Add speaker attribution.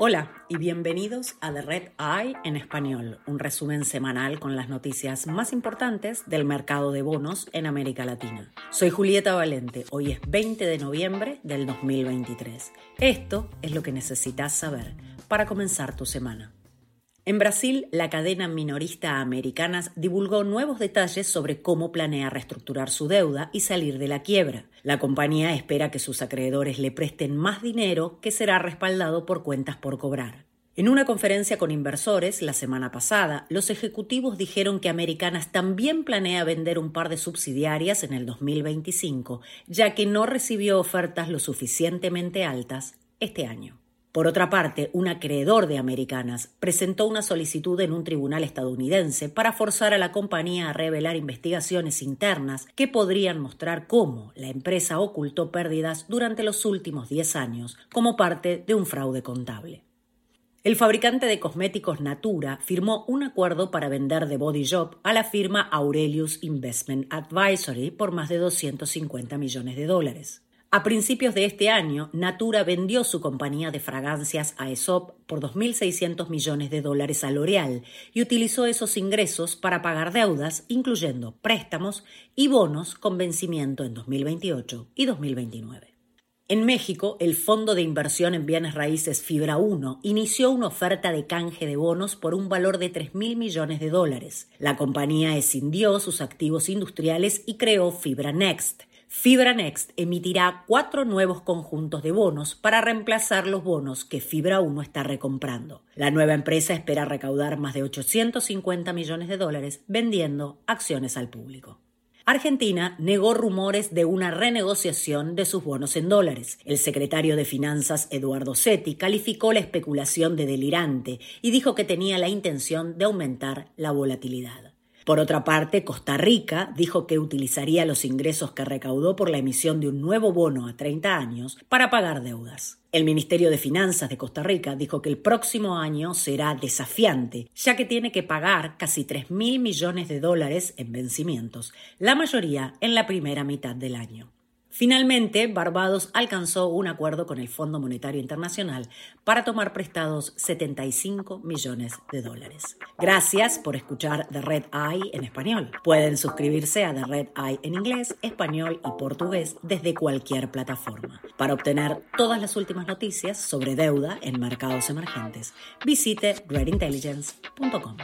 Speaker 1: Hola y bienvenidos a The Red Eye en español, un resumen semanal con las noticias más importantes del mercado de bonos en América Latina. Soy Julieta Valente, hoy es 20 de noviembre del 2023. Esto es lo que necesitas saber para comenzar tu semana. En Brasil, la cadena minorista Americanas divulgó nuevos detalles sobre cómo planea reestructurar su deuda y salir de la quiebra. La compañía espera que sus acreedores le presten más dinero que será respaldado por cuentas por cobrar. En una conferencia con inversores la semana pasada, los ejecutivos dijeron que Americanas también planea vender un par de subsidiarias en el 2025, ya que no recibió ofertas lo suficientemente altas este año. Por otra parte, un acreedor de Americanas presentó una solicitud en un tribunal estadounidense para forzar a la compañía a revelar investigaciones internas que podrían mostrar cómo la empresa ocultó pérdidas durante los últimos 10 años como parte de un fraude contable. El fabricante de cosméticos Natura firmó un acuerdo para vender The Body Shop a la firma Aurelius Investment Advisory por más de 250 millones de dólares. A principios de este año, Natura vendió su compañía de fragancias a Aesop por 2.600 millones de dólares a L'Oreal y utilizó esos ingresos para pagar deudas, incluyendo préstamos y bonos con vencimiento en 2028 y 2029. En México, el Fondo de Inversión en Bienes Raíces Fibra 1 inició una oferta de canje de bonos por un valor de 3.000 millones de dólares. La compañía escindió sus activos industriales y creó Fibra Next, Fibra Next emitirá cuatro nuevos conjuntos de bonos para reemplazar los bonos que Fibra 1 está recomprando. La nueva empresa espera recaudar más de 850 millones de dólares vendiendo acciones al público. Argentina negó rumores de una renegociación de sus bonos en dólares. El secretario de Finanzas, Eduardo Setti, calificó la especulación de delirante y dijo que tenía la intención de aumentar la volatilidad. Por otra parte, Costa Rica dijo que utilizaría los ingresos que recaudó por la emisión de un nuevo bono a 30 años para pagar deudas. El Ministerio de Finanzas de Costa Rica dijo que el próximo año será desafiante, ya que tiene que pagar casi 3 mil millones de dólares en vencimientos, la mayoría en la primera mitad del año. Finalmente, Barbados alcanzó un acuerdo con el Fondo Monetario Internacional para tomar prestados 75 millones de dólares. Gracias por escuchar The Red Eye en español. Pueden suscribirse a The Red Eye en inglés, español y portugués desde cualquier plataforma. Para obtener todas las últimas noticias sobre deuda en mercados emergentes, visite redintelligence.com.